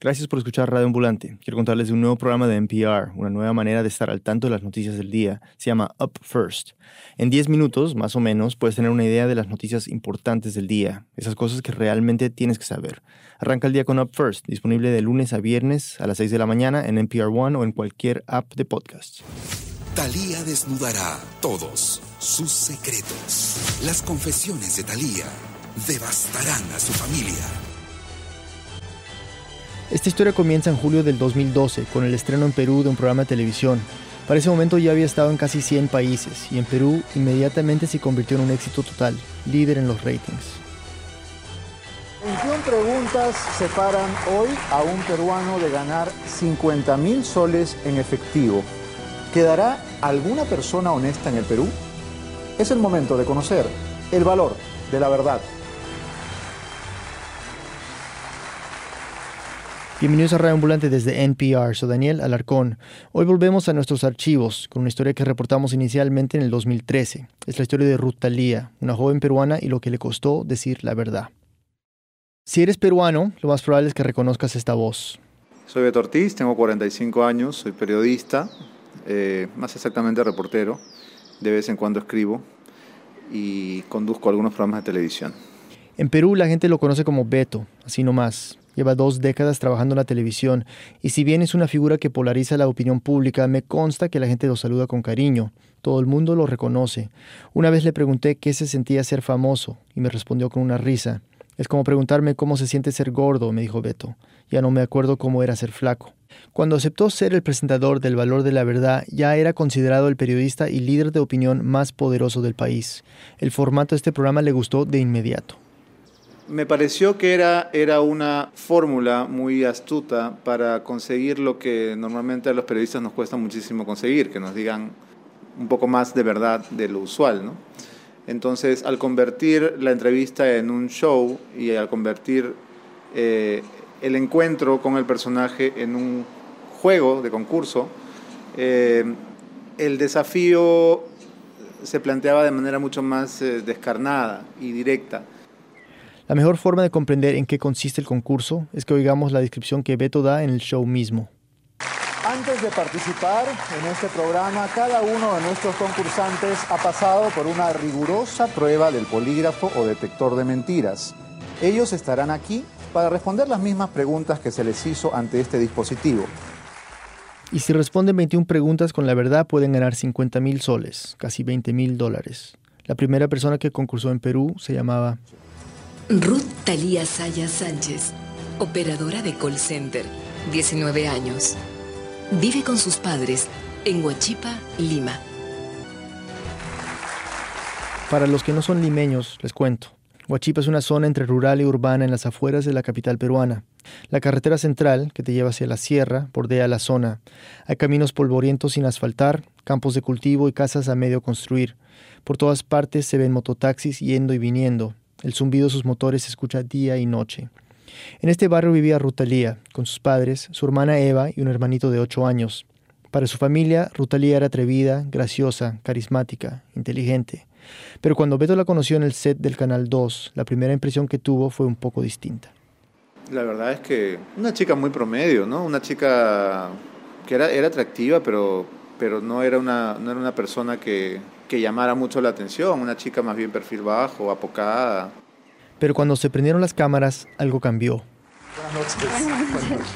Gracias por escuchar Radio Ambulante. Quiero contarles de un nuevo programa de NPR, una nueva manera de estar al tanto de las noticias del día. Se llama Up First. En 10 minutos, más o menos, puedes tener una idea de las noticias importantes del día, esas cosas que realmente tienes que saber. Arranca el día con Up First, disponible de lunes a viernes a las 6 de la mañana en NPR One o en cualquier app de podcast. Talía desnudará todos sus secretos. Las confesiones de Talía devastarán a su familia. Esta historia comienza en julio del 2012 con el estreno en Perú de un programa de televisión. Para ese momento ya había estado en casi 100 países y en Perú inmediatamente se convirtió en un éxito total, líder en los ratings. 21 preguntas separan hoy a un peruano de ganar 50 mil soles en efectivo. ¿Quedará alguna persona honesta en el Perú? Es el momento de conocer el valor de la verdad. Bienvenidos a Radio Ambulante desde NPR, soy Daniel Alarcón. Hoy volvemos a nuestros archivos con una historia que reportamos inicialmente en el 2013. Es la historia de Ruth Talía, una joven peruana y lo que le costó decir la verdad. Si eres peruano, lo más probable es que reconozcas esta voz. Soy Beto Ortiz, tengo 45 años, soy periodista, eh, más exactamente reportero. De vez en cuando escribo y conduzco algunos programas de televisión. En Perú la gente lo conoce como Beto, así nomás. Lleva dos décadas trabajando en la televisión y si bien es una figura que polariza la opinión pública, me consta que la gente lo saluda con cariño. Todo el mundo lo reconoce. Una vez le pregunté qué se sentía ser famoso y me respondió con una risa. Es como preguntarme cómo se siente ser gordo, me dijo Beto. Ya no me acuerdo cómo era ser flaco. Cuando aceptó ser el presentador del Valor de la Verdad, ya era considerado el periodista y líder de opinión más poderoso del país. El formato de este programa le gustó de inmediato. Me pareció que era, era una fórmula muy astuta para conseguir lo que normalmente a los periodistas nos cuesta muchísimo conseguir, que nos digan un poco más de verdad de lo usual. ¿no? Entonces, al convertir la entrevista en un show y al convertir eh, el encuentro con el personaje en un juego de concurso, eh, el desafío se planteaba de manera mucho más eh, descarnada y directa. La mejor forma de comprender en qué consiste el concurso es que oigamos la descripción que Beto da en el show mismo. Antes de participar en este programa, cada uno de nuestros concursantes ha pasado por una rigurosa prueba del polígrafo o detector de mentiras. Ellos estarán aquí para responder las mismas preguntas que se les hizo ante este dispositivo. Y si responden 21 preguntas con la verdad, pueden ganar 50 mil soles, casi 20 mil dólares. La primera persona que concursó en Perú se llamaba Ruth Talía Sayas Sánchez, operadora de call center, 19 años. Vive con sus padres en Huachipa, Lima. Para los que no son limeños, les cuento. Huachipa es una zona entre rural y urbana en las afueras de la capital peruana. La carretera central, que te lleva hacia la sierra, bordea la zona. Hay caminos polvorientos sin asfaltar, campos de cultivo y casas a medio construir. Por todas partes se ven mototaxis yendo y viniendo. El zumbido de sus motores se escucha día y noche. En este barrio vivía Rutalía, con sus padres, su hermana Eva y un hermanito de ocho años. Para su familia, Rutalía era atrevida, graciosa, carismática, inteligente. Pero cuando Beto la conoció en el set del Canal 2, la primera impresión que tuvo fue un poco distinta. La verdad es que una chica muy promedio, ¿no? Una chica que era, era atractiva, pero, pero no, era una, no era una persona que, que llamara mucho la atención, una chica más bien perfil bajo, apocada. Pero cuando se prendieron las cámaras, algo cambió. Buenas noches.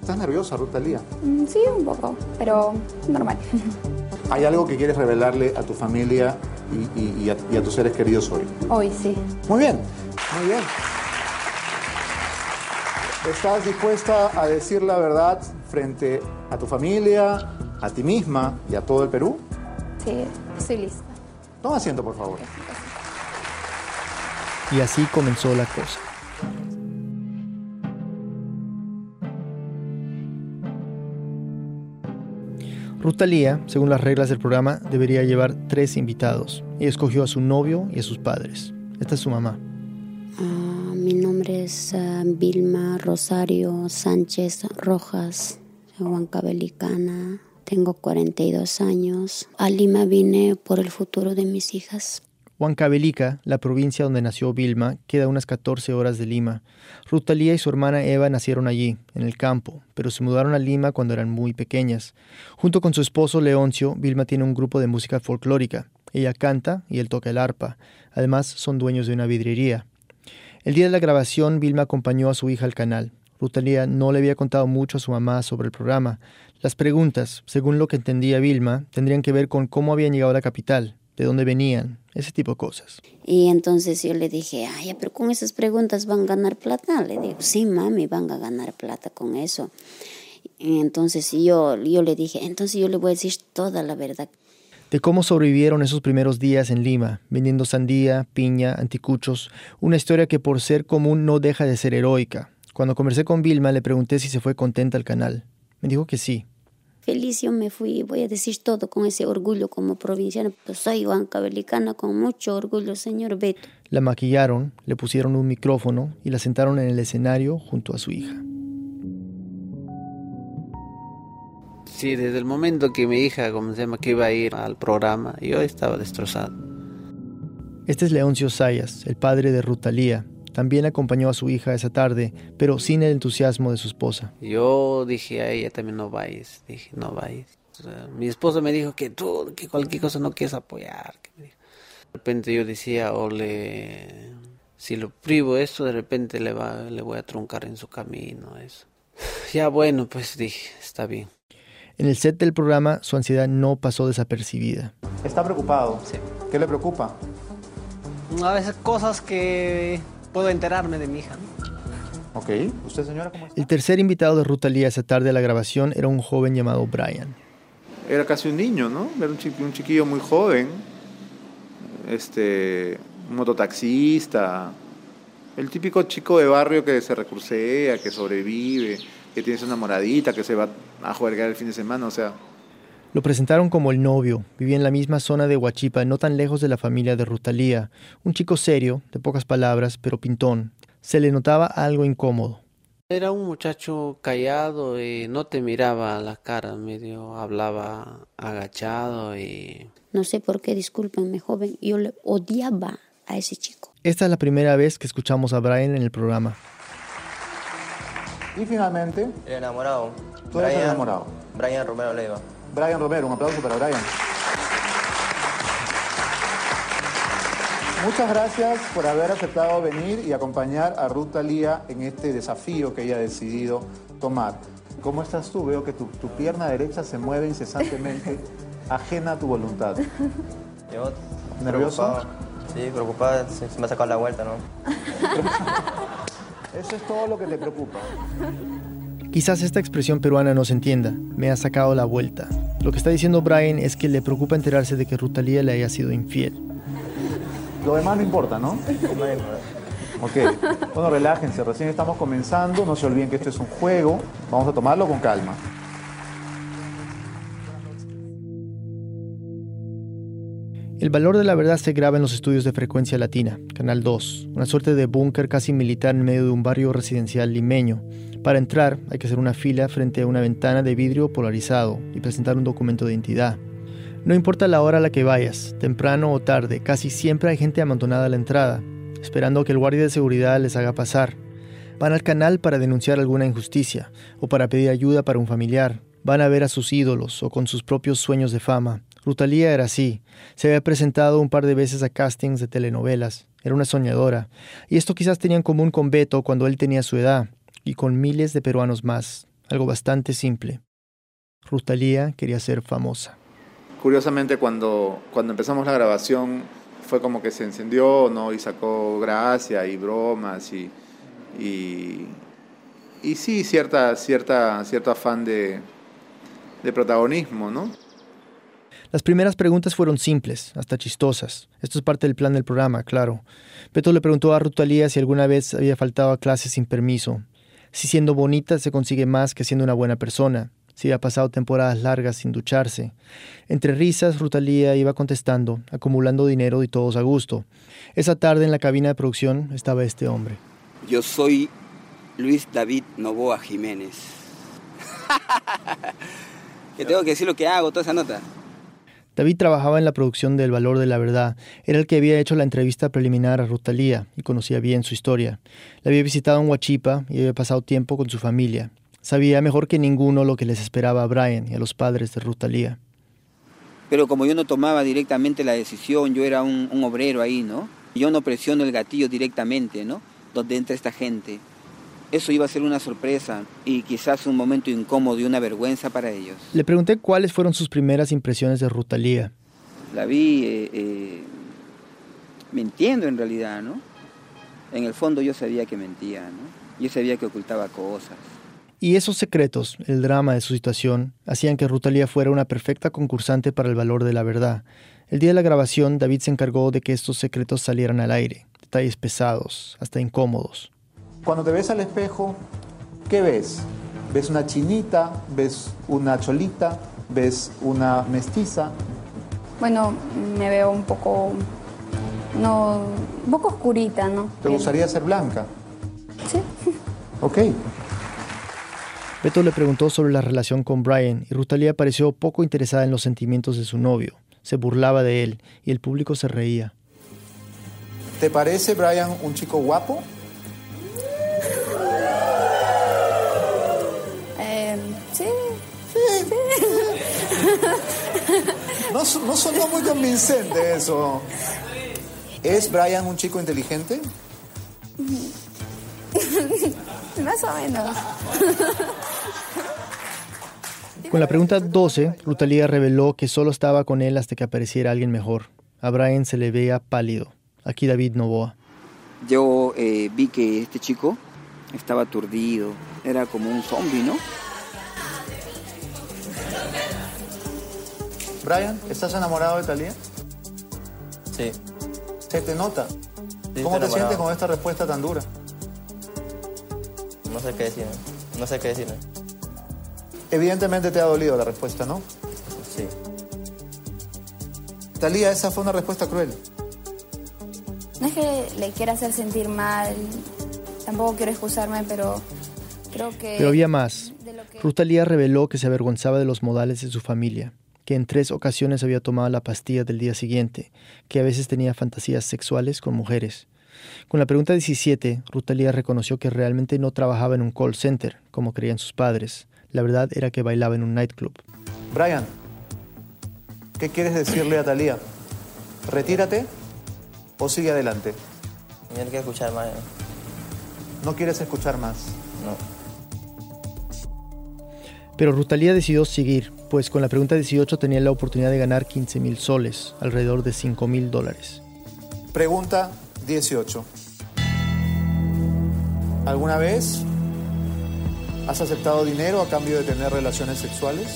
¿Estás nerviosa, Ruth Talía? Mm, Sí, un poco, pero normal. ¿Hay algo que quieres revelarle a tu familia y, y- y a, y a tus seres queridos hoy? Hoy sí. Muy bien, muy bien. ¿Estás dispuesta a decir la verdad frente a tu familia, a ti misma y a todo el Perú? Sí, estoy lista. Toma asiento, por favor. Y así comenzó la cosa. Ruth Talía, según las reglas del programa, debería llevar tres invitados. Y escogió a su novio y a sus padres. Esta es su mamá. Ah, mi nombre es ah, Vilma Rosario Sánchez Rojas, huancabelicana, tengo 42 años. A Lima vine por el futuro de mis hijas. Huancavelica, la provincia donde nació Vilma, queda unas 14 horas de Lima. Ruth Talía y su hermana Eva nacieron allí, en el campo, pero se mudaron a Lima cuando eran muy pequeñas. Junto con su esposo Leoncio, Vilma tiene un grupo de música folclórica. Ella canta y él toca el arpa. Además, son dueños de una vidriería. El día de la grabación, Vilma acompañó a su hija al canal. Rutalía no le había contado mucho a su mamá sobre el programa. Las preguntas, según lo que entendía Vilma, tendrían que ver con cómo habían llegado a la capital, de dónde venían, ese tipo de cosas. Y entonces yo le dije, ay, pero con esas preguntas van a ganar plata. Le digo, sí, mami, van a ganar plata con eso. Y entonces yo, yo le dije, entonces yo le voy a decir toda la verdad de cómo sobrevivieron esos primeros días en Lima, vendiendo sandía, piña, anticuchos, una historia que por ser común no deja de ser heroica. Cuando conversé con Vilma le pregunté si se fue contenta al canal. Me dijo que sí. Feliz yo me fui, voy a decir todo con ese orgullo como provinciana. Pues soy huancabelicana con mucho orgullo, señor Beto. La maquillaron, le pusieron un micrófono y la sentaron en el escenario junto a su hija. Sí, desde el momento que mi hija, como se llama, que iba a ir al programa, yo estaba destrozado. Este es Leoncio Sayas, el padre de Rutalía. También acompañó a su hija esa tarde, pero sin el entusiasmo de su esposa. Yo dije a ella también no vayas, dije no vayas. mi esposa me dijo que tú, que cualquier cosa no quieres apoyar. De repente yo decía, o le, si lo privo esto, de repente le, va, le voy a truncar en su camino, eso. Ya bueno, pues dije, está bien. En el set del programa, su ansiedad no pasó desapercibida. ¿Está preocupado? Sí. ¿Qué le preocupa? A veces cosas que puedo enterarme de mi hija. Ok. ¿Usted, señora, cómo está? El tercer invitado de Ruta Lía esa tarde a la grabación era un joven llamado Brian. Era casi un niño, ¿no? Era un, chiquillo, un chiquillo muy joven. Este, un mototaxista. El típico chico de barrio que se recursea, que sobrevive que tienes una moradita, que se va a jugar el fin de semana, o sea. Lo presentaron como el novio, vivía en la misma zona de Huachipa, no tan lejos de la familia de Rutalía, un chico serio, de pocas palabras, pero pintón. Se le notaba algo incómodo. Era un muchacho callado y no te miraba a la cara, medio hablaba agachado y... No sé por qué, discúlpenme, joven, yo le odiaba a ese chico. Esta es la primera vez que escuchamos a Brian en el programa. Y finalmente... El enamorado. ¿Tú eres el enamorado? Brian Romero Leiva. Brian Romero, un aplauso para Brian. Muchas gracias por haber aceptado venir y acompañar a Ruth Talía en este desafío que ella ha decidido tomar. ¿Cómo estás tú? Veo que tu, pierna derecha se mueve incesantemente, ajena a tu voluntad. Yo, ¿Nervioso? Sí, preocupada, se, se me ha sacado la vuelta, ¿no? Eso es todo lo que te preocupa. Quizás esta expresión peruana no se entienda. Me ha sacado la vuelta. Lo que está diciendo Brian es que le preocupa enterarse de que Rutalía le haya sido infiel. Lo demás no importa, ¿no? Ok. Bueno, relájense. Recién estamos comenzando. No se olviden que esto es un juego. Vamos a tomarlo con calma. El valor de la verdad se graba en los estudios de frecuencia latina, Canal 2, una suerte de búnker casi militar en medio de un barrio residencial limeño. Para entrar hay que hacer una fila frente a una ventana de vidrio polarizado y presentar un documento de identidad. No importa la hora a la que vayas, temprano o tarde, casi siempre hay gente amontonada a la entrada, esperando que el guardia de seguridad les haga pasar. Van al canal para denunciar alguna injusticia o para pedir ayuda para un familiar. Van a ver a sus ídolos o con sus propios sueños de fama. Rutalía era así. Se había presentado un par de veces a castings de telenovelas. Era una soñadora. Y esto quizás tenía en común con Beto cuando él tenía su edad, y con miles de peruanos más. Algo bastante simple. Rutalía quería ser famosa. Curiosamente, cuando, cuando empezamos la grabación, fue como que se encendió, ¿no? Y sacó gracia y bromas y. y, y sí, cierta, cierta, cierto afán de, de protagonismo, ¿no? Las primeras preguntas fueron simples, hasta chistosas. Esto es parte del plan del programa, claro. Beto le preguntó a Rutalía si alguna vez había faltado a clases sin permiso, si siendo bonita se consigue más que siendo una buena persona, si había pasado temporadas largas sin ducharse. Entre risas, Rutalía iba contestando, acumulando dinero y todos a gusto. Esa tarde en la cabina de producción estaba este hombre. Yo soy Luis David Novoa Jiménez. que tengo que decir lo que hago, toda esa nota. David trabajaba en la producción del Valor de la Verdad. Era el que había hecho la entrevista preliminar a Rutalía y conocía bien su historia. La había visitado en Huachipa y había pasado tiempo con su familia. Sabía mejor que ninguno lo que les esperaba a Brian y a los padres de Rutalía. Pero como yo no tomaba directamente la decisión, yo era un, un obrero ahí, ¿no? Yo no presiono el gatillo directamente, ¿no? Donde entra esta gente. Eso iba a ser una sorpresa y quizás un momento incómodo y una vergüenza para ellos. Le pregunté cuáles fueron sus primeras impresiones de Rutalía. La vi eh, eh, mintiendo en realidad, ¿no? En el fondo yo sabía que mentía, ¿no? Yo sabía que ocultaba cosas. Y esos secretos, el drama de su situación, hacían que Rutalía fuera una perfecta concursante para el valor de la verdad. El día de la grabación, David se encargó de que estos secretos salieran al aire, detalles pesados, hasta incómodos. Cuando te ves al espejo, ¿qué ves? ¿Ves una chinita? ¿Ves una cholita? ¿Ves una mestiza? Bueno, me veo un poco. No. un poco oscurita, ¿no? ¿Te gustaría ser blanca? Sí. Ok. Beto le preguntó sobre la relación con Brian y Rutalía pareció poco interesada en los sentimientos de su novio. Se burlaba de él y el público se reía. ¿Te parece Brian un chico guapo? No, no sonó muy convincente eso. ¿Es Brian un chico inteligente? Más o menos. Con la pregunta 12, Rutalía reveló que solo estaba con él hasta que apareciera alguien mejor. A Brian se le veía pálido. Aquí David Novoa. Yo eh, vi que este chico estaba aturdido, era como un zombie, ¿no? Brian, ¿estás enamorado de Talía? Sí. Se te nota. Sí, ¿Cómo te enamorado. sientes con esta respuesta tan dura? No sé qué decirme. No sé qué decirme. Evidentemente te ha dolido la respuesta, ¿no? Sí. Talía, esa fue una respuesta cruel. No es que le quiera hacer sentir mal, tampoco quiero excusarme, pero creo que... Pero había más. que- Rutalía reveló que se avergonzaba de los modales de su familia, que en tres ocasiones había tomado la pastilla del día siguiente, que a veces tenía fantasías sexuales con mujeres. Con la pregunta 17, Rutalía reconoció que realmente no trabajaba en un call center, como creían sus padres. La verdad era que bailaba en un nightclub. Brian, ¿qué quieres decirle a Talía? ¿Retírate o sigue adelante? No quiero escuchar más. ¿eh? No quieres escuchar más. No. Pero Rutalía decidió seguir, pues con la pregunta 18 tenía la oportunidad de ganar 15 mil soles, alrededor de 5 mil dólares. Pregunta 18. ¿Alguna vez has aceptado dinero a cambio de tener relaciones sexuales?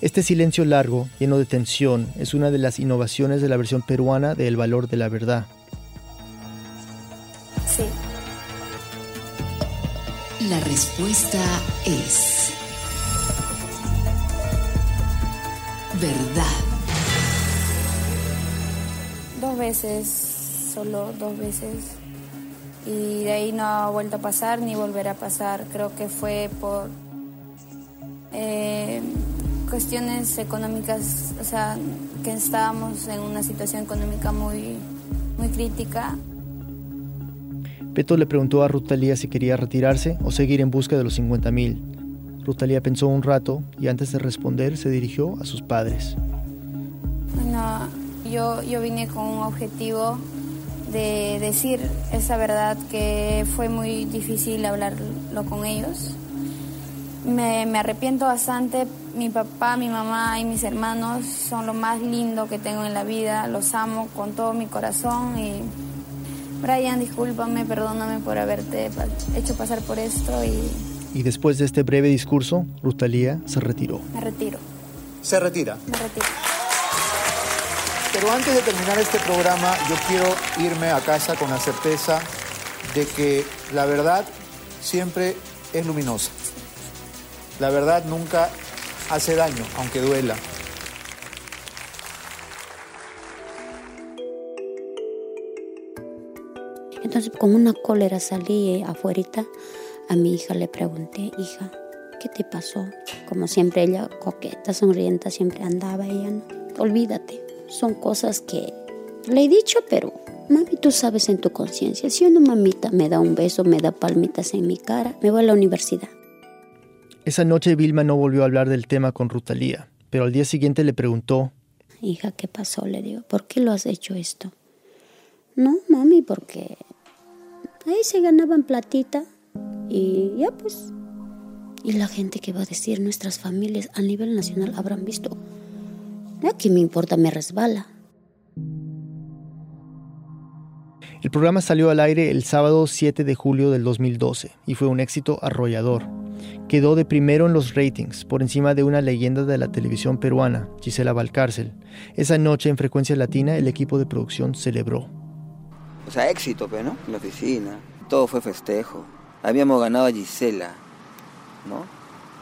Este silencio largo, lleno de tensión, es una de las innovaciones de la versión peruana de El valor de la verdad. Sí. La respuesta es... Verdad. Dos veces, solo dos veces. Y de ahí no ha vuelto a pasar ni volverá a pasar. Creo que fue por eh, cuestiones económicas, o sea, que estábamos en una situación económica muy, muy crítica. Beto le preguntó a Rutalía si quería retirarse o seguir en busca de los 50 mil. Rutalía pensó un rato y antes de responder se dirigió a sus padres. Bueno, yo, yo vine con un objetivo de decir esa verdad que fue muy difícil hablarlo con ellos. Me, me arrepiento bastante. Mi papá, mi mamá y mis hermanos son lo más lindo que tengo en la vida. Los amo con todo mi corazón y Brian, discúlpame, perdóname por haberte hecho pasar por esto y Y después de este breve discurso, Rutalía se retiró. me retiro, Se retira. me retiro. Pero antes de terminar este programa, yo quiero irme a casa con la certeza de que la verdad siempre es luminosa. La verdad nunca hace daño, aunque duela. Entonces con una cólera salí afuera, a mi hija le pregunté, hija, ¿qué te pasó? Como siempre ella coqueta, sonrienta, siempre andaba ella, ¿no? Olvídate, son cosas que le he dicho, pero mami, tú sabes en tu conciencia, si una mamita me da un beso, me da palmitas en mi cara, me voy a la universidad. Esa noche Vilma no volvió a hablar del tema con Rutalía, pero al día siguiente le preguntó, Hija, ¿qué pasó? Le digo, ¿por qué lo has hecho esto? No, mami, porque ahí se ganaban platita y ya pues. Y la gente que va a decir, nuestras familias a nivel nacional habrán visto. ¿Qué me importa? Me resbala. El programa salió al aire el sábado 7 de julio del 2012 y fue un éxito arrollador. Quedó de primero en los ratings, por encima de una leyenda de la televisión peruana, Gisela Valcárcel. Esa noche en Frecuencia Latina el equipo de producción celebró. O sea, éxito, pero ¿no? En la oficina. Todo fue festejo. Habíamos ganado a Gisela, ¿no?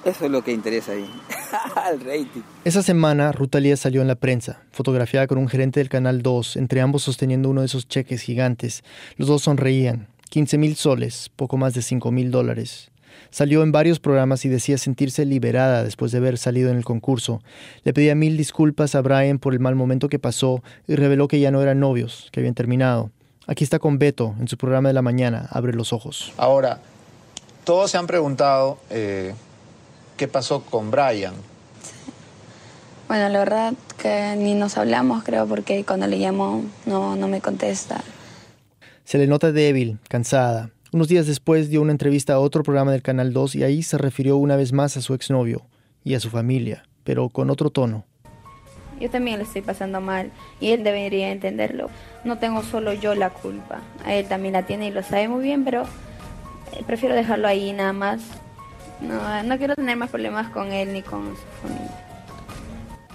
Eso es lo que interesa ahí, el rating. Esa semana, Rutalía salió en la prensa, fotografiada con un gerente del Canal 2, entre ambos sosteniendo uno de esos cheques gigantes. Los dos sonreían. 15 mil soles, poco más de 5 mil dólares. Salió en varios programas y decía sentirse liberada después de haber salido en el concurso. Le pedía mil disculpas a Brian por el mal momento que pasó y reveló que ya no eran novios, que habían terminado. Aquí está con Beto en su programa de la mañana, Abre los Ojos. Ahora, todos se han preguntado eh, qué pasó con Brian. Bueno, la verdad que ni nos hablamos, creo, porque cuando le llamo no, no me contesta. Se le nota débil, cansada. Unos días después dio una entrevista a otro programa del Canal 2 y ahí se refirió una vez más a su exnovio y a su familia, pero con otro tono. Yo también le estoy pasando mal y él debería entenderlo. No tengo solo yo la culpa, a él también la tiene y lo sabe muy bien, pero eh, prefiero dejarlo ahí nada más. No, no quiero tener más problemas con él ni con su familia.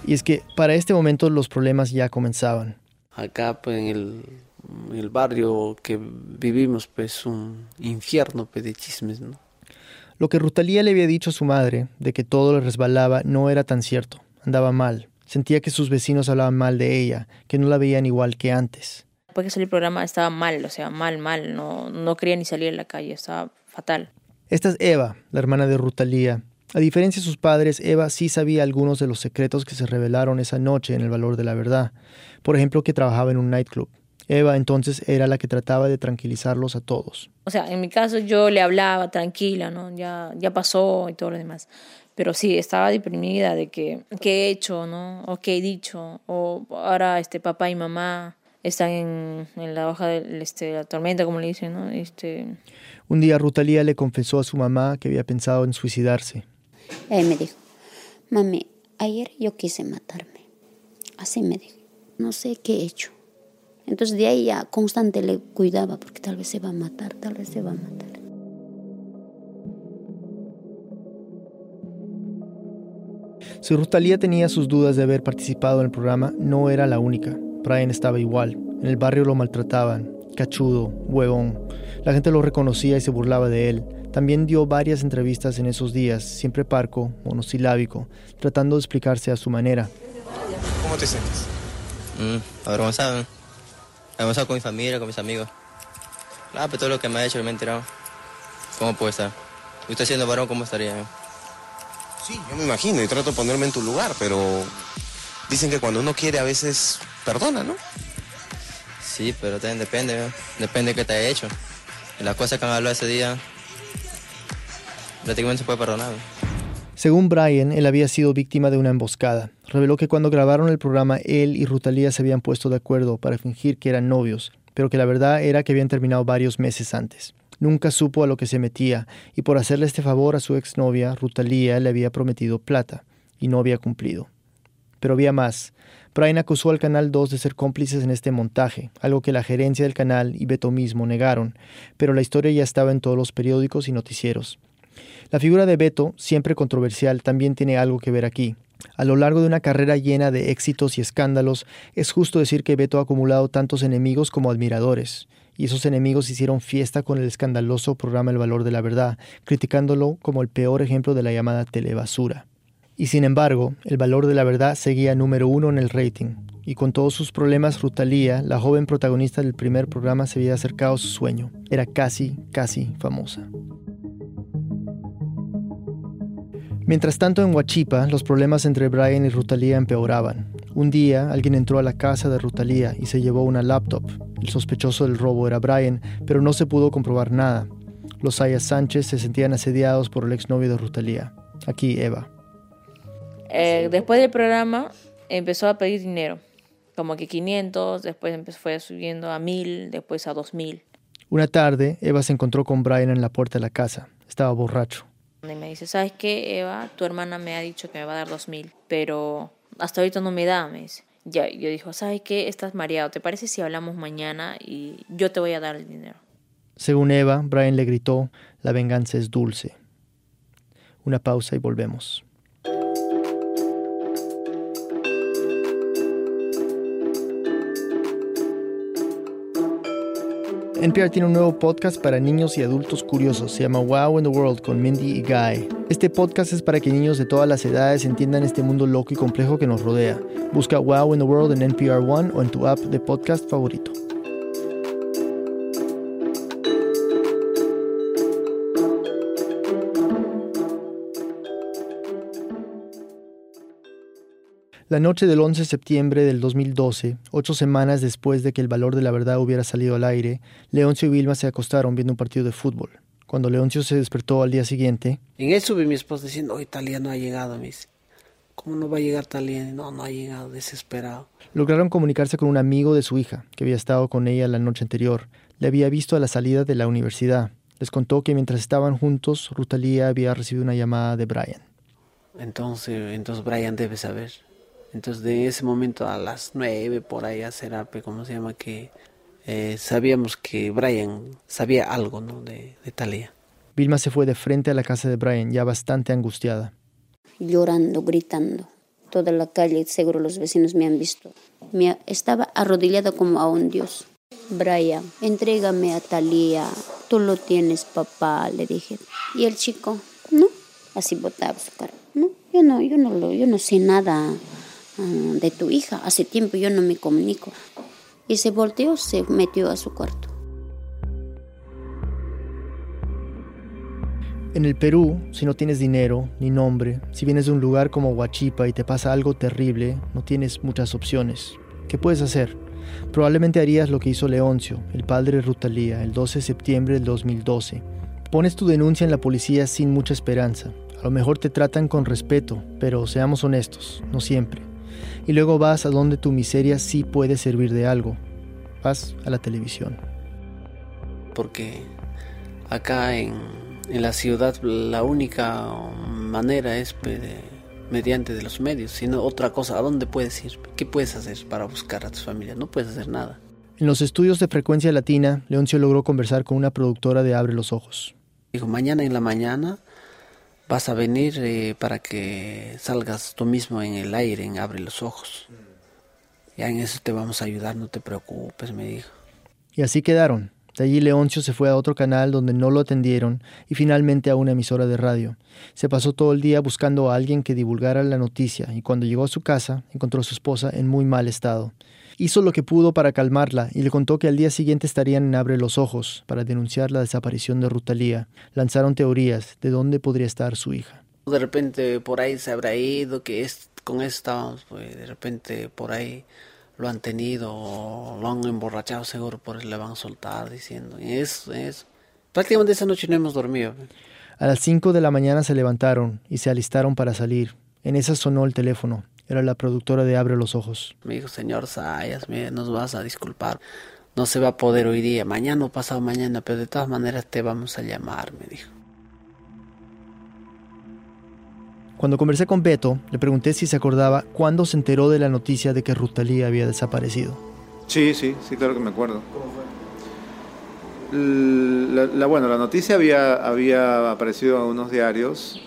Y es que para este momento los problemas ya comenzaban. Acá pues, en el, en el barrio que vivimos, pues un infierno pues, de chismes, ¿no? Lo que Rutalía le había dicho a su madre, de que todo le resbalaba, no era tan cierto. Andaba mal. Sentía que sus vecinos hablaban mal de ella, que no la veían igual que antes. Porque salió el programa estaba mal, o sea, mal, mal. No, no quería ni salir a la calle, estaba fatal. Esta es Eva, la hermana de Rutalía. A diferencia de sus padres, Eva sí sabía algunos de los secretos que se revelaron esa noche en el valor de la verdad. Por ejemplo, que trabajaba en un nightclub. Eva entonces era la que trataba de tranquilizarlos a todos. O sea, en mi caso yo le hablaba tranquila, ¿no? Ya, ya pasó y todo lo demás. Pero sí, estaba deprimida de que qué he hecho, ¿no? O qué he dicho. O ahora este papá y mamá están en, en la hoja de este, la tormenta, como le dicen, ¿no? Este... Un día Rutalía le confesó a su mamá que había pensado en suicidarse. Él me dijo, mami, ayer yo quise matarme. Así me dijo. No sé qué he hecho. Entonces de ahí ya constante le cuidaba porque tal vez se va a matar, tal vez se va a matar. Si Rutalía tenía sus dudas de haber participado en el programa, no era la única. Brian estaba igual. En el barrio lo maltrataban. Cachudo, huevón. La gente lo reconocía y se burlaba de él. También dio varias entrevistas en esos días, siempre parco, monosilábico, tratando de explicarse a su manera. ¿Cómo te sientes? Mm, avergonzado. Avergonzado con mi familia, con mis amigos. Ah, pero todo lo que me ha hecho me he enterado. ¿Cómo puede estar? ¿Usted siendo varón, cómo estaría? Sí, yo me imagino y trato de ponerme en tu lugar, pero dicen que cuando uno quiere a veces perdona, ¿no? Sí, pero también depende, ¿no? depende de qué te haya hecho. Y las cosas que han hablado ese día, prácticamente se puede perdonar. ¿no? Según Brian, él había sido víctima de una emboscada. Reveló que cuando grabaron el programa, él y Rutalía se habían puesto de acuerdo para fingir que eran novios, pero que la verdad era que habían terminado varios meses antes. Nunca supo a lo que se metía, y por hacerle este favor a su exnovia, Rutalía le había prometido plata, y no había cumplido. Pero había más. Brian acusó al Canal 2 de ser cómplices en este montaje, algo que la gerencia del canal y Beto mismo negaron, pero la historia ya estaba en todos los periódicos y noticieros. La figura de Beto, siempre controversial, también tiene algo que ver aquí. A lo largo de una carrera llena de éxitos y escándalos, es justo decir que Beto ha acumulado tantos enemigos como admiradores, y esos enemigos hicieron fiesta con el escandaloso programa El Valor de la Verdad, criticándolo como el peor ejemplo de la llamada telebasura. Y sin embargo, el valor de la verdad seguía número uno en el rating, y con todos sus problemas, Rutalía, la joven protagonista del primer programa, se había acercado a su sueño. Era casi, casi famosa. Mientras tanto, en Huachipa, los problemas entre Brian y Rutalía empeoraban. Un día, alguien entró a la casa de Rutalía y se llevó una laptop. El sospechoso del robo era Brian, pero no se pudo comprobar nada. Los Sayas Sánchez se sentían asediados por el exnovio de Rutalía. Aquí Eva. Eh, después del programa empezó a pedir dinero, como que 500, después fue subiendo a 1000, después a 2000. Una tarde, Eva se encontró con Brian en la puerta de la casa. Estaba borracho. Y me dice, ¿sabes qué, Eva? Tu hermana me ha dicho que me va a dar dos mil, pero hasta ahorita no me da, me dice. Ya, yo dijo, ¿sabes qué? Estás mareado. ¿Te parece si hablamos mañana y yo te voy a dar el dinero? Según Eva, Brian le gritó, la venganza es dulce. Una pausa y volvemos. NPR tiene un nuevo podcast para niños y adultos curiosos. Se llama Wow in the World con Mindy y Guy. Este podcast es para que niños de todas las edades entiendan este mundo loco y complejo que nos rodea. Busca Wow in the World en NPR One o en tu app de podcast favorito. La noche del 11 de septiembre del 2012, ocho semanas después de que el valor de la verdad hubiera salido al aire, Leoncio y Vilma se acostaron viendo un partido de fútbol. Cuando Leoncio se despertó al día siguiente... En eso vi mi esposa diciendo, hoy Talía no ha llegado, me dice. ¿Cómo no va a llegar Talía? No, no ha llegado, desesperado. Lograron comunicarse con un amigo de su hija, que había estado con ella la noche anterior. Le había visto a la salida de la universidad. Les contó que mientras estaban juntos, Rutalía había recibido una llamada de Brian. Entonces, entonces Brian debe saber. Entonces de ese momento a las nueve por ahí a Serape, ¿cómo se llama? Que eh, sabíamos que Brian sabía algo ¿no? de, de Talia. Vilma se fue de frente a la casa de Brian, ya bastante angustiada. Llorando, gritando. Toda la calle, seguro los vecinos me han visto. Me estaba arrodillada como a un dios. Brian, entrégame a Talía. Tú lo tienes, papá, le dije. Y el chico, no, así botaba su cara. No, yo no, yo no, lo, yo no sé nada. Mm, de tu hija. Hace tiempo yo no me comunico. Y se volteó, se metió a su cuarto. En el Perú, si no tienes dinero ni nombre, si vienes de un lugar como Huachipa y te pasa algo terrible, no tienes muchas opciones. ¿Qué puedes hacer? Probablemente harías lo que hizo Leoncio, el padre de Rutalía, el 12 de septiembre del 2012. Pones tu denuncia en la policía sin mucha esperanza. A lo mejor te tratan con respeto, pero seamos honestos, no siempre y luego vas a donde tu miseria sí puede servir de algo. Vas a la televisión. Porque acá en, en la ciudad la única manera es mediante de los medios, sino otra cosa, ¿a dónde puedes ir? ¿Qué puedes hacer para buscar a tu familia? No puedes hacer nada. En los estudios de frecuencia latina, Leoncio logró conversar con una productora de Abre los Ojos. Dijo, mañana en la mañana vas a venir eh, para que salgas tú mismo en el aire, en Abre los Ojos. Ya en eso te vamos a ayudar, no te preocupes, me dijo. Y así quedaron. De allí Leoncio se fue a otro canal donde no lo atendieron y finalmente a una emisora de radio. Se pasó todo el día buscando a alguien que divulgara la noticia y cuando llegó a su casa encontró a su esposa en muy mal estado. Hizo lo que pudo para calmarla y le contó que al día siguiente estarían en Abre los Ojos para denunciar la desaparición de Rutalía. Lanzaron teorías de dónde podría estar su hija. De repente por ahí se habrá ido, que es, con eso estábamos, pues de repente por ahí lo han tenido, o lo han emborrachado seguro, por eso le van a soltar diciendo. Y eso, eso. Prácticamente esa noche no hemos dormido. A las 5 de la mañana se levantaron y se alistaron para salir. En esa sonó el teléfono. Era la productora de Abre los Ojos. Me dijo, señor Sayas, mire, nos vas a disculpar. No se va a poder hoy día, mañana o pasado mañana, pero de todas maneras te vamos a llamar, me dijo. Cuando conversé con Beto, le pregunté si se acordaba cuándo se enteró de la noticia de que Rutalía había desaparecido. Sí, sí, sí, claro que me acuerdo. La, bueno, la noticia había, había aparecido en unos diarios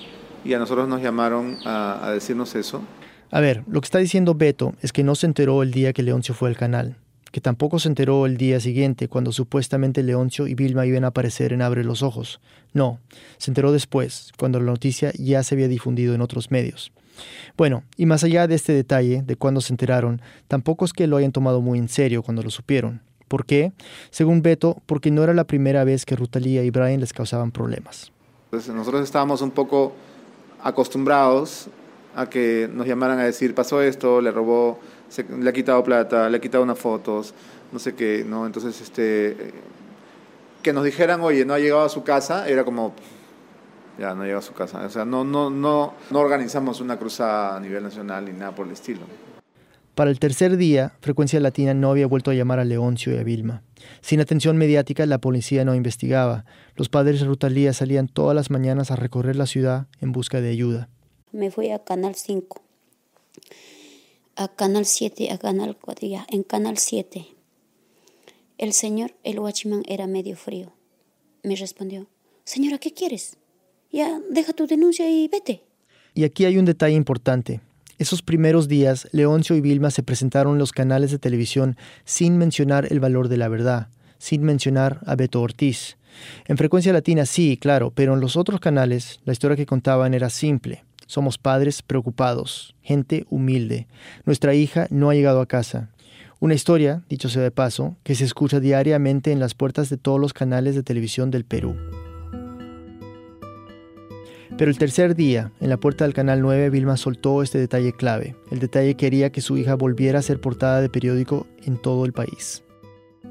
y a nosotros nos llamaron a decirnos eso. A ver, lo que está diciendo Beto es que no se enteró el día que Leoncio fue al canal, que tampoco se enteró el día siguiente cuando supuestamente Leoncio y Vilma iban a aparecer en Abre los Ojos. No, se enteró después, cuando la noticia ya se había difundido en otros medios. Bueno, y más allá de este detalle de cuándo se enteraron, tampoco es que lo hayan tomado muy en serio cuando lo supieron. ¿Por qué? Según Beto, porque no era la primera vez que Rutalía y Brian les causaban problemas. Nosotros estábamos un poco acostumbrados a que nos llamaran a decir, pasó esto, le robó, le ha quitado plata, le ha quitado unas fotos, no sé qué, ¿no? Entonces, este, que nos dijeran, oye, no ha llegado a su casa, era como, ya no llega a su casa. O sea, no, no, no, no organizamos una cruzada a nivel nacional ni nada por el estilo. Para el tercer día, Frecuencia Latina no había vuelto a llamar a Leoncio y a Vilma. Sin atención mediática, la policía no investigaba. Los padres de Rutalía salían todas las mañanas a recorrer la ciudad en busca de ayuda. Me fui a Canal 5, a Canal 7, a Canal 4, en Canal 7. El señor, el watchman, era medio frío. Me respondió, señora, ¿qué quieres? Ya, deja tu denuncia y vete. Y aquí hay un detalle importante. Esos primeros días, Leoncio y Vilma se presentaron en los canales de televisión sin mencionar el valor de la verdad, sin mencionar a Beto Ortiz. En frecuencia latina sí, claro, pero en los otros canales la historia que contaban era simple. Somos padres preocupados, gente humilde. Nuestra hija no ha llegado a casa. Una historia, dicho sea de paso, que se escucha diariamente en las puertas de todos los canales de televisión del Perú. Pero el tercer día, en la puerta del Canal 9, Vilma soltó este detalle clave. El detalle quería que su hija volviera a ser portada de periódico en todo el país.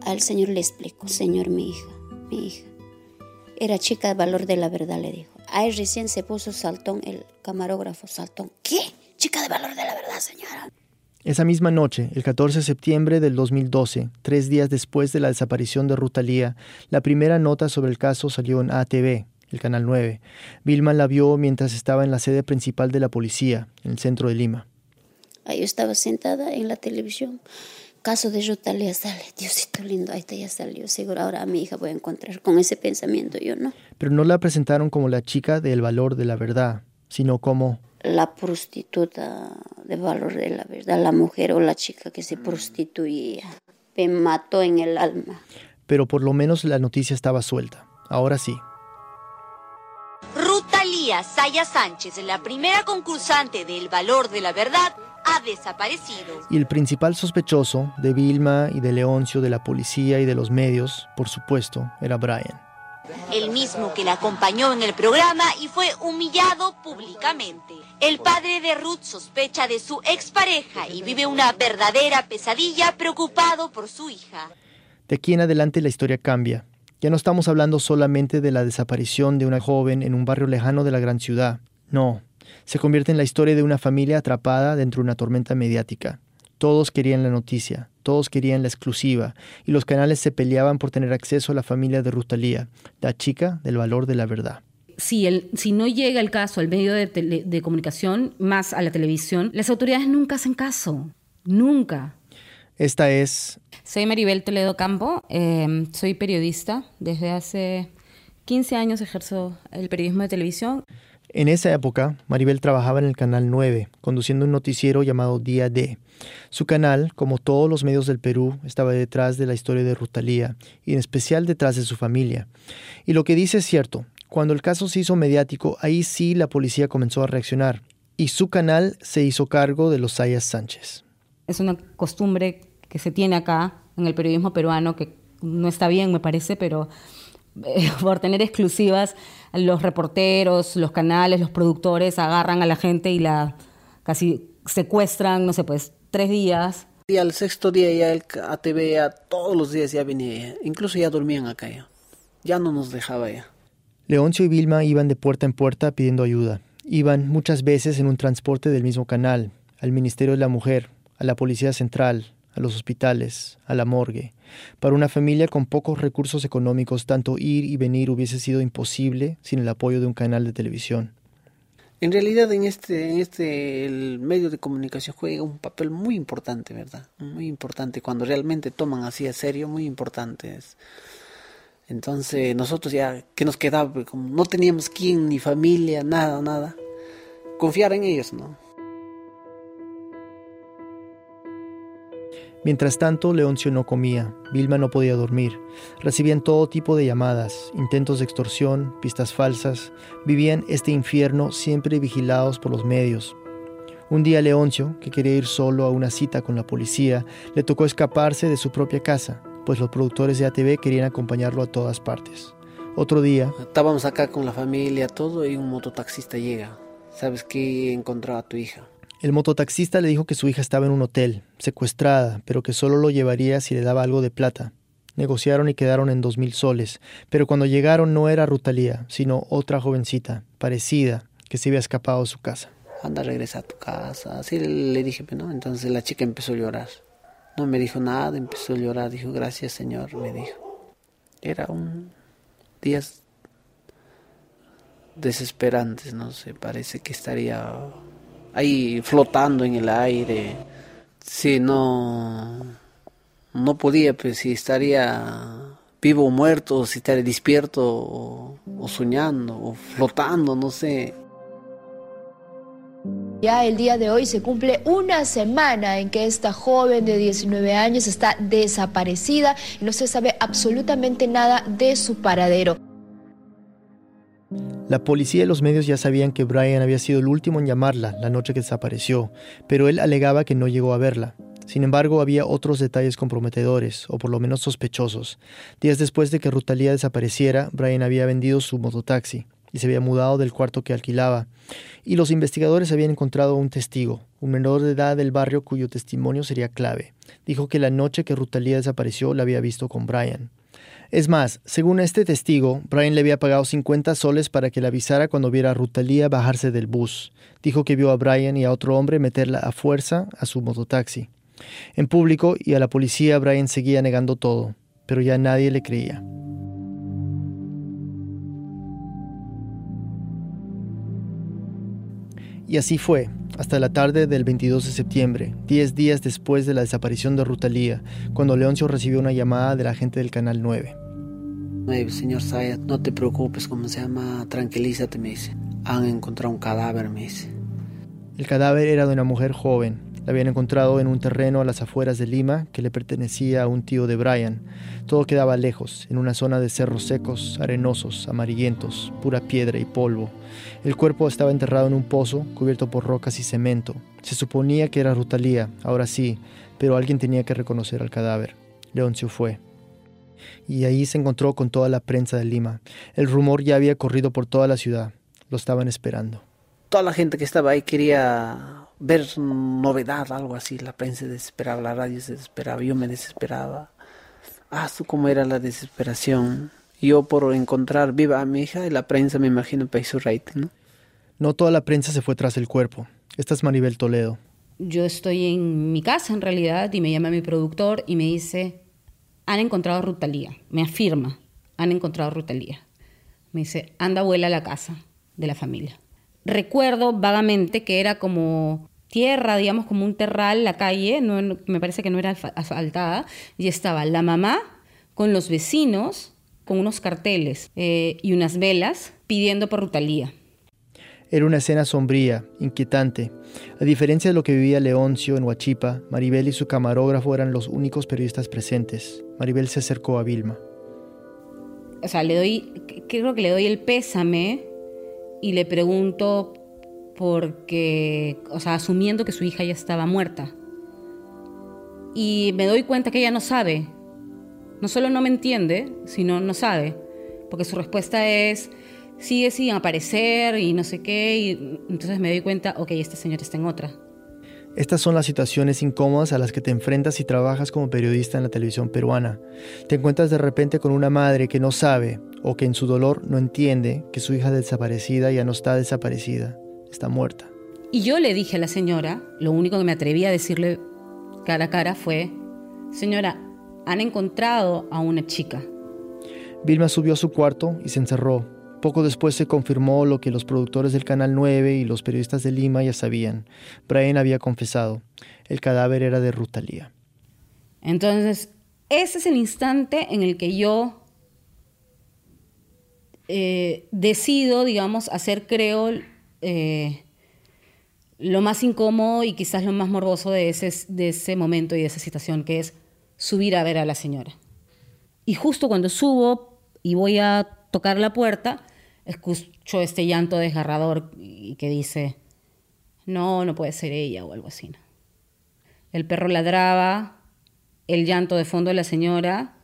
Al señor le explico, señor, mi hija, mi hija. Era chica de valor de la verdad, le dijo. Ahí recién se puso saltón el camarógrafo, saltón. ¿Qué? Chica de valor de la verdad, señora. Esa misma noche, el 14 de septiembre del 2012, tres días después de la desaparición de Rutalía, la primera nota sobre el caso salió en ATV, el Canal 9. Vilma la vio mientras estaba en la sede principal de la policía, en el centro de Lima. Ahí estaba sentada en la televisión. Caso de Rotalia sale. Diosito lindo, ahí está, ya salió. Seguro ahora a mi hija voy a encontrar con ese pensamiento, yo no. Pero no la presentaron como la chica del valor de la verdad, sino como... La prostituta de valor de la verdad, la mujer o la chica que se prostituía. Me mató en el alma. Pero por lo menos la noticia estaba suelta. Ahora sí, Saya Sánchez, la primera concursante del Valor de la Verdad, ha desaparecido. Y el principal sospechoso de Vilma y de Leoncio, de la policía y de los medios, por supuesto, era Brian. El mismo que la acompañó en el programa y fue humillado públicamente. El padre de Ruth sospecha de su expareja y vive una verdadera pesadilla preocupado por su hija. De aquí en adelante la historia cambia. Ya no estamos hablando solamente de la desaparición de una joven en un barrio lejano de la gran ciudad. No, se convierte en la historia de una familia atrapada dentro de una tormenta mediática. Todos querían la noticia, todos querían la exclusiva, y los canales se peleaban por tener acceso a la familia de Rutalía, la chica del valor de la verdad. Si, el, si no llega el caso al medio de, de comunicación, más a la televisión, las autoridades nunca hacen caso. Nunca. Esta es... Soy Maribel Toledo Campo, em, soy periodista. Desde hace 15 años ejerzo el periodismo de televisión. En esa época, Maribel trabajaba en el Canal 9, conduciendo un noticiero llamado Día D. Su canal, como todos los medios del Perú, estaba detrás de la historia de Rutalía, y en especial detrás de su familia. Y lo que dice es cierto, cuando el caso se hizo mediático, ahí sí la policía comenzó a reaccionar, y su canal se hizo cargo de los Sayas Sánchez. Es una costumbre que se tiene acá en el periodismo peruano, que no está bien, me parece, pero eh, por tener exclusivas, los reporteros, los canales, los productores agarran a la gente y la casi secuestran, no sé, pues tres días. Y al sexto día ya el ATV ya todos los días ya venía, incluso ya dormían acá ya. Ya no nos dejaba ya. Leoncio y Vilma iban de puerta en puerta pidiendo ayuda. Iban muchas veces en un transporte del mismo canal, al Ministerio de la Mujer, a la Policía Central, a los hospitales, a la morgue. Para una familia con pocos recursos económicos, tanto ir y venir hubiese sido imposible sin el apoyo de un canal de televisión. En realidad en este, en este el medio de comunicación juega un papel muy importante, ¿verdad? Muy importante. Cuando realmente toman así a serio, muy importante. Entonces nosotros ya, ¿qué nos quedaba? Como no teníamos quién, ni familia, nada, nada. Confiar en ellos, ¿no? Mientras tanto, Leoncio no comía, Vilma no podía dormir. Recibían todo tipo de llamadas, intentos de extorsión, pistas falsas. Vivían este infierno siempre vigilados por los medios. Un día Leoncio, que quería ir solo a una cita con la policía, le tocó escaparse de su propia casa, pues los productores de ATV querían acompañarlo a todas partes. Otro día... Estábamos acá con la familia, todo, y un mototaxista llega. ¿sabes que he a tu hija? El mototaxista le dijo que su hija estaba en un hotel, secuestrada, pero que solo lo llevaría si le daba algo de plata. Negociaron y quedaron en dos mil soles, pero cuando llegaron no era Rutalía, sino otra jovencita, parecida, que se había escapado de su casa. Anda, regresa a tu casa. Así le dije, ¿no? Entonces la chica empezó a llorar. No me dijo nada, empezó a llorar. Dijo, gracias Señor, me dijo. Era un días desesperantes, no sé, parece que estaría ahí flotando en el aire. Si no, no podía, pues si estaría vivo o muerto, si estaría despierto o, o soñando o flotando, no sé. Ya el día de hoy se cumple una semana en que esta joven de 19 años está desaparecida y no se sabe absolutamente nada de su paradero. La policía y los medios ya sabían que Brian había sido el último en llamarla la noche que desapareció, pero él alegaba que no llegó a verla. Sin embargo, había otros detalles comprometedores, o por lo menos sospechosos. Días después de que Rutalía desapareciera, Brian había vendido su mototaxi y se había mudado del cuarto que alquilaba. Y los investigadores habían encontrado un testigo, un menor de edad del barrio cuyo testimonio sería clave. Dijo que la noche que Rutalía desapareció la había visto con Brian. Es más, según este testigo, Brian le había pagado 50 soles para que le avisara cuando viera a Rutalía bajarse del bus. Dijo que vio a Brian y a otro hombre meterla a fuerza a su mototaxi. En público y a la policía Brian seguía negando todo, pero ya nadie le creía. Y así fue, hasta la tarde del 22 de septiembre, 10 días después de la desaparición de Rutalía, cuando Leoncio recibió una llamada de la gente del Canal 9. Señor Sayat, no te preocupes, ¿cómo se llama? Tranquilízate, me dice. Han encontrado un cadáver, me dice. El cadáver era de una mujer joven. Habían encontrado en un terreno a las afueras de Lima que le pertenecía a un tío de Brian. Todo quedaba lejos, en una zona de cerros secos, arenosos, amarillentos, pura piedra y polvo. El cuerpo estaba enterrado en un pozo cubierto por rocas y cemento. Se suponía que era Rutalía, ahora sí, pero alguien tenía que reconocer al cadáver. Leoncio fue y ahí se encontró con toda la prensa de Lima. El rumor ya había corrido por toda la ciudad. Lo estaban esperando. Toda la gente que estaba ahí quería ver novedad, algo así. La prensa se desesperaba, la radio se desesperaba, yo me desesperaba. Ah, cómo era la desesperación. Yo por encontrar viva a mi hija y la prensa me imagino para su rating, ¿no? No toda la prensa se fue tras el cuerpo. Esta es Maribel Toledo. Yo estoy en mi casa en realidad y me llama mi productor y me dice, han encontrado Rutalía. Me afirma, han encontrado Rutalía. Me dice, anda, vuela a la casa de la familia. Recuerdo vagamente que era como tierra, digamos, como un terral, la calle, no, me parece que no era asfaltada, y estaba la mamá con los vecinos, con unos carteles eh, y unas velas pidiendo por Rutalía. Era una escena sombría, inquietante. A diferencia de lo que vivía Leoncio en Huachipa, Maribel y su camarógrafo eran los únicos periodistas presentes. Maribel se acercó a Vilma. O sea, le doy, creo que le doy el pésame y le pregunto porque, o sea, asumiendo que su hija ya estaba muerta. Y me doy cuenta que ella no sabe. No solo no me entiende, sino no sabe. Porque su respuesta es, sigue sin aparecer y no sé qué, y entonces me doy cuenta, ok, este señor está en otra. Estas son las situaciones incómodas a las que te enfrentas si trabajas como periodista en la televisión peruana. Te encuentras de repente con una madre que no sabe o que en su dolor no entiende que su hija desaparecida ya no está desaparecida, está muerta. Y yo le dije a la señora, lo único que me atreví a decirle cara a cara fue, señora, han encontrado a una chica. Vilma subió a su cuarto y se encerró, poco después se confirmó lo que los productores del Canal 9 y los periodistas de Lima ya sabían. Brian había confesado. El cadáver era de Rutalía. Entonces, ese es el instante en el que yo eh, decido, digamos, hacer, creo, eh, lo más incómodo y quizás lo más morboso de ese, de ese momento y de esa situación, que es subir a ver a la señora. Y justo cuando subo y voy a tocar la puerta, escucho este llanto desgarrador y que dice, no, no puede ser ella o algo así. El perro ladraba, el llanto de fondo de la señora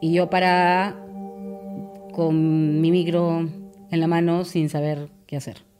y yo parada con mi micro en la mano sin saber qué hacer.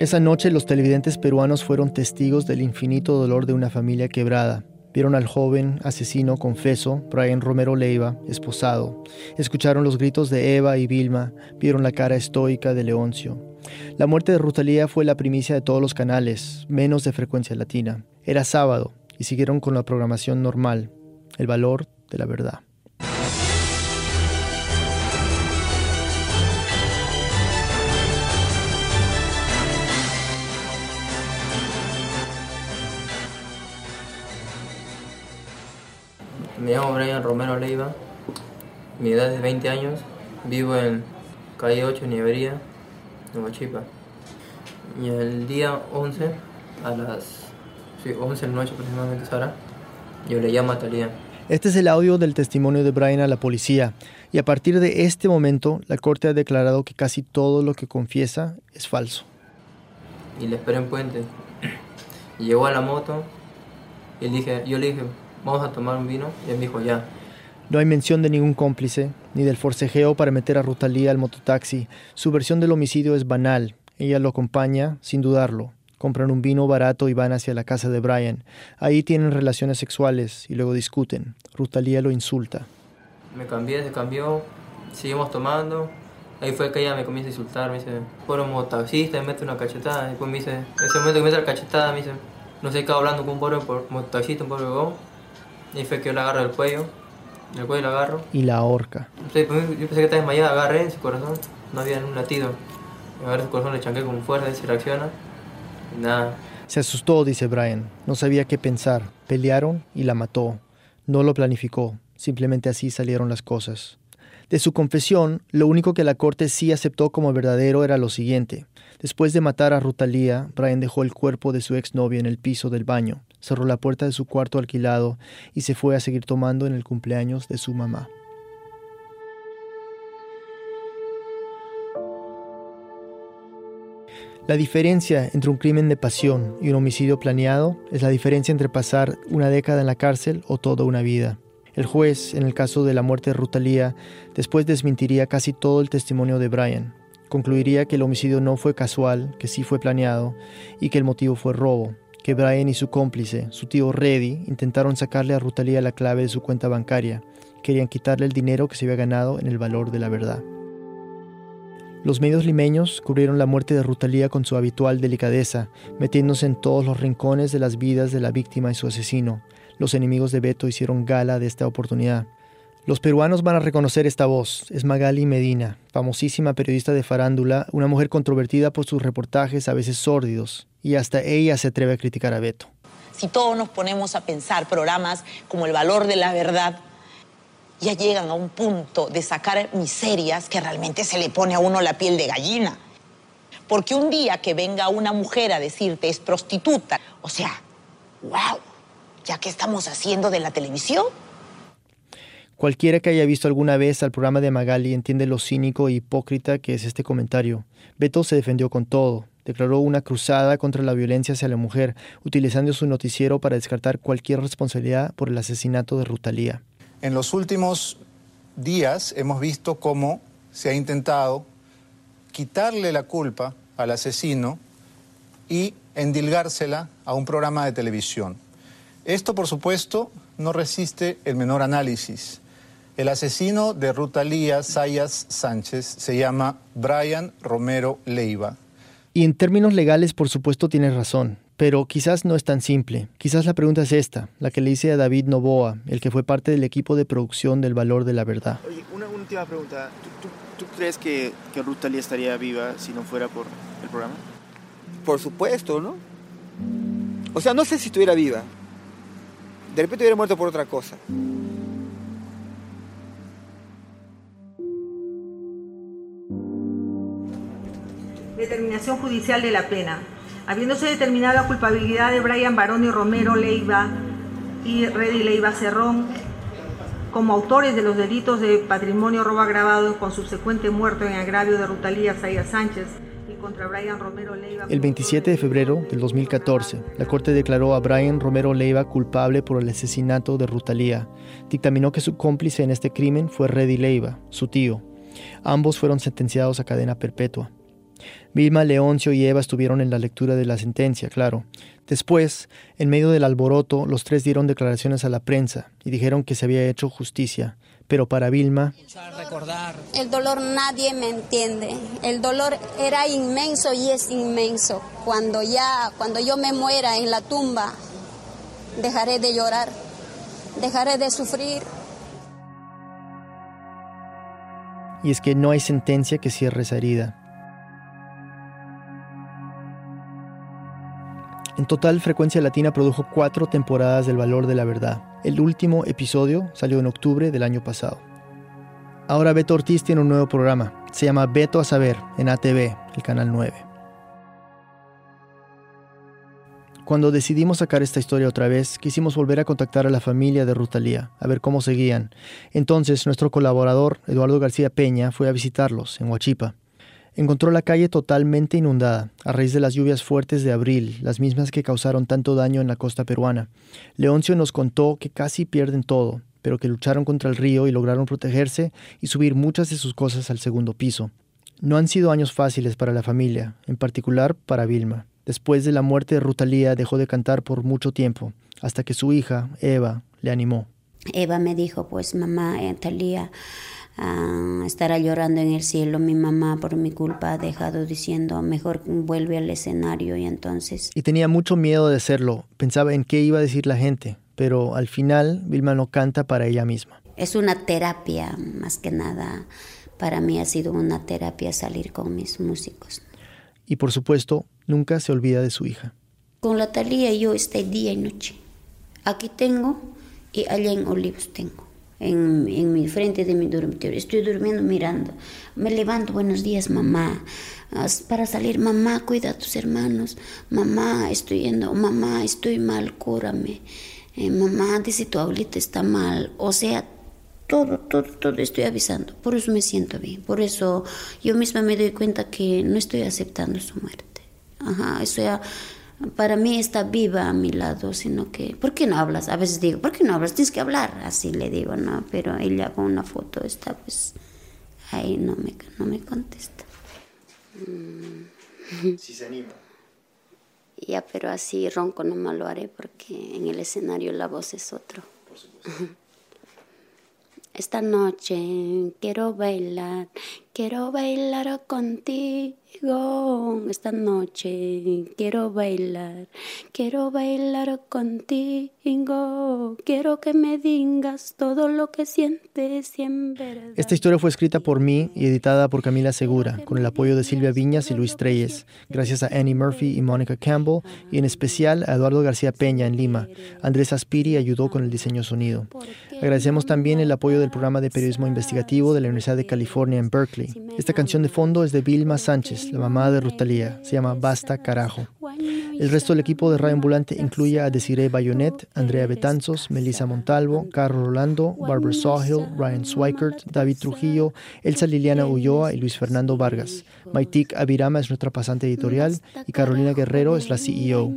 Esa noche los televidentes peruanos fueron testigos del infinito dolor de una familia quebrada. Vieron al joven asesino confeso, Brian Romero Leiva, esposado. Escucharon los gritos de Eva y Vilma, vieron la cara estoica de Leoncio. La muerte de Rutalía fue la primicia de todos los canales, menos de frecuencia latina. Era sábado y siguieron con la programación normal, el valor de la verdad. Me llamo Brian Romero Leiva, mi edad es 20 años, vivo en calle 8, Nievería, en Huachipa. Y el día 11, a las sí, 11 de la noche aproximadamente, Sara, yo le llamo a Talía. Este es el audio del testimonio de Brian a la policía, y a partir de este momento, la corte ha declarado que casi todo lo que confiesa es falso. Y le esperé en puente. Llegó a la moto, y dije, yo le dije, vamos a tomar un vino, y él dijo, ya. No hay mención de ningún cómplice, ni del forcejeo para meter a Rutalía al mototaxi. Su versión del homicidio es banal. Ella lo acompaña, sin dudarlo. Compran un vino barato y van hacia la casa de Brian. Ahí tienen relaciones sexuales y luego discuten. Rutalía lo insulta. Me cambié, se cambió, seguimos tomando. Ahí fue que ella me comienza a insultar, me dice, por mototaxista, me mete una cachetada. Después me dice, ese momento que me mete la cachetada, me dice, no sé, qué hablando con un pobre mototaxista, un pobre. Y fue que yo la agarro del cuello, del cuello la agarro. Y la horca. Sí, pues, yo pensé que estaba desmayada, agarré en su corazón, no había un latido. Agarré su corazón, le chanqué con fuerza, se reacciona. Y nada. Se asustó, dice Brian. No sabía qué pensar. Pelearon y la mató. No lo planificó. Simplemente así salieron las cosas. De su confesión, lo único que la corte sí aceptó como verdadero era lo siguiente. Después de matar a Rutalía, Brian dejó el cuerpo de su exnovia en el piso del baño, cerró la puerta de su cuarto alquilado y se fue a seguir tomando en el cumpleaños de su mamá. La diferencia entre un crimen de pasión y un homicidio planeado es la diferencia entre pasar una década en la cárcel o toda una vida. El juez, en el caso de la muerte de Rutalía, después desmentiría casi todo el testimonio de Brian. Concluiría que el homicidio no fue casual, que sí fue planeado y que el motivo fue robo, que Brian y su cómplice, su tío Reddy, intentaron sacarle a Rutalía la clave de su cuenta bancaria. Querían quitarle el dinero que se había ganado en el valor de la verdad. Los medios limeños cubrieron la muerte de Rutalía con su habitual delicadeza, metiéndose en todos los rincones de las vidas de la víctima y su asesino. Los enemigos de Beto hicieron gala de esta oportunidad. Los peruanos van a reconocer esta voz. Es Magali Medina, famosísima periodista de farándula, una mujer controvertida por sus reportajes a veces sórdidos, y hasta ella se atreve a criticar a Beto. Si todos nos ponemos a pensar programas como El valor de la verdad, ya llegan a un punto de sacar miserias que realmente se le pone a uno la piel de gallina. Porque un día que venga una mujer a decirte es prostituta, o sea, wow, ¿ya qué estamos haciendo de la televisión? Cualquiera que haya visto alguna vez al programa de Magali entiende lo cínico e hipócrita que es este comentario. Beto se defendió con todo, declaró una cruzada contra la violencia hacia la mujer, utilizando su noticiero para descartar cualquier responsabilidad por el asesinato de Rutalía. En los últimos días hemos visto cómo se ha intentado quitarle la culpa al asesino y endilgársela a un programa de televisión. Esto, por supuesto, no resiste el menor análisis. El asesino de Rutalía Sayas Sánchez se llama Brian Romero Leiva. Y en términos legales, por supuesto, tienes razón. Pero quizás no es tan simple. Quizás la pregunta es esta, la que le hice a David Novoa, el que fue parte del equipo de producción del Valor de la Verdad. Oye, una última pregunta. ¿Tú, crees que, que Ruth Talía estaría viva si no fuera por el programa? Por supuesto, ¿no? O sea, no sé si estuviera viva. De repente hubiera muerto por otra cosa. Determinación judicial de la pena habiéndose determinado la culpabilidad de Brian Baroni Romero Leiva y Reddy Leiva Cerrón como autores de los delitos de patrimonio robo agravado con subsecuente muerto en agravio de Rutalía Zaya Sánchez y contra Brian Romero Leiva. El 27 de febrero del 2014, la Corte declaró a Brian Romero Leiva culpable por el asesinato de Rutalía. Dictaminó que su cómplice en este crimen fue Reddy Leiva, su tío. Ambos fueron sentenciados a cadena perpetua. Vilma, Leoncio y Eva estuvieron en la lectura de la sentencia, claro. Después, en medio del alboroto, los tres dieron declaraciones a la prensa y dijeron que se había hecho justicia. Pero para Vilma, el dolor nadie me entiende. El dolor era inmenso y es inmenso. Cuando ya, cuando yo me muera en la tumba, dejaré de llorar, dejaré de sufrir. Y es que no hay sentencia que cierre esa herida. En total, Frecuencia Latina produjo cuatro temporadas del Valor de la Verdad. El último episodio salió en octubre del año pasado. Ahora Beto Ortiz tiene un nuevo programa. Se llama Beto a Saber en ATV, el canal 9. Cuando decidimos sacar esta historia otra vez, quisimos volver a contactar a la familia de Rutalía, a ver cómo seguían. Entonces, nuestro colaborador, Eduardo García Peña, fue a visitarlos en Huachipa. Encontró la calle totalmente inundada, a raíz de las lluvias fuertes de abril, las mismas que causaron tanto daño en la costa peruana. Leoncio nos contó que casi pierden todo, pero que lucharon contra el río y lograron protegerse y subir muchas de sus cosas al segundo piso. No han sido años fáciles para la familia, en particular para Vilma. Después de la muerte de Rutalía dejó de cantar por mucho tiempo, hasta que su hija, Eva, le animó. Eva me dijo, pues mamá, eh, Talía ah, estará llorando en el cielo. Mi mamá por mi culpa ha dejado diciendo, mejor vuelve al escenario y entonces... Y tenía mucho miedo de hacerlo. Pensaba en qué iba a decir la gente, pero al final Vilma no canta para ella misma. Es una terapia, más que nada. Para mí ha sido una terapia salir con mis músicos. Y por supuesto, nunca se olvida de su hija. Con la Talía yo estoy día y noche. Aquí tengo y allá en Olivos tengo. En, mi frente de mi dormitorio. Estoy durmiendo mirando. Me levanto, buenos días, mamá. Para salir, mamá, cuida a tus hermanos. Mamá, estoy yendo. Mamá, estoy mal, cúrame. Eh, mamá, dice tu abuelita está mal. O sea, todo, todo, todo estoy avisando. Por eso me siento bien. Por eso yo misma me doy cuenta que no estoy aceptando su muerte. Ajá, eso ya para mí está viva a mi lado, sino que, ¿por qué no hablas? A veces digo, ¿por qué no hablas? Tienes que hablar, así le digo, ¿no? Pero ella con una foto está, pues, ahí no me, no me contesta. Si se anima. Ya, pero así ronco no me lo haré porque en el escenario la voz es otro. Por supuesto. Esta noche quiero bailar, quiero bailar contigo. Esta noche quiero bailar, quiero bailar contigo. Quiero que me digas todo lo que sientes y en verdad. Esta historia fue escrita por mí y editada por Camila Segura, con el apoyo de Silvia Viñas y Luis Treyes, gracias a Annie Murphy y Mónica Campbell, y en especial a Eduardo García Peña en Lima. Andrés Aspiri ayudó con el diseño sonido. Agradecemos también el apoyo del programa de periodismo investigativo de la Universidad de California en Berkeley. Esta canción de fondo es de Vilma Sánchez, la mamá de Rutalía. Se llama Basta Carajo. El resto del equipo de Radio Ambulante incluye a Desiree Bayonet, Andrea Betanzos, Melissa Montalvo, Carlos Rolando, Barbara Sawhill, Ryan Swikert, David Trujillo, Elsa Liliana Ulloa y Luis Fernando Vargas. Maitik Abirama es nuestra pasante editorial y Carolina Guerrero es la CEO.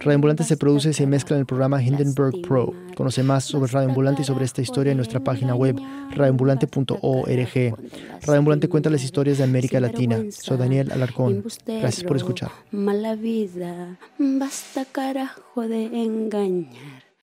Radio Ambulante se produce y se mezcla en el programa Hindenburg Pro. Conoce más sobre Radio Ambulante y sobre esta historia en nuestra página web radioambulante.org. Radio Ambulante cuenta las historias de América Latina. Soy Daniel Alarcón. Gracias por escuchar. Mala vida, basta carajo de engañar.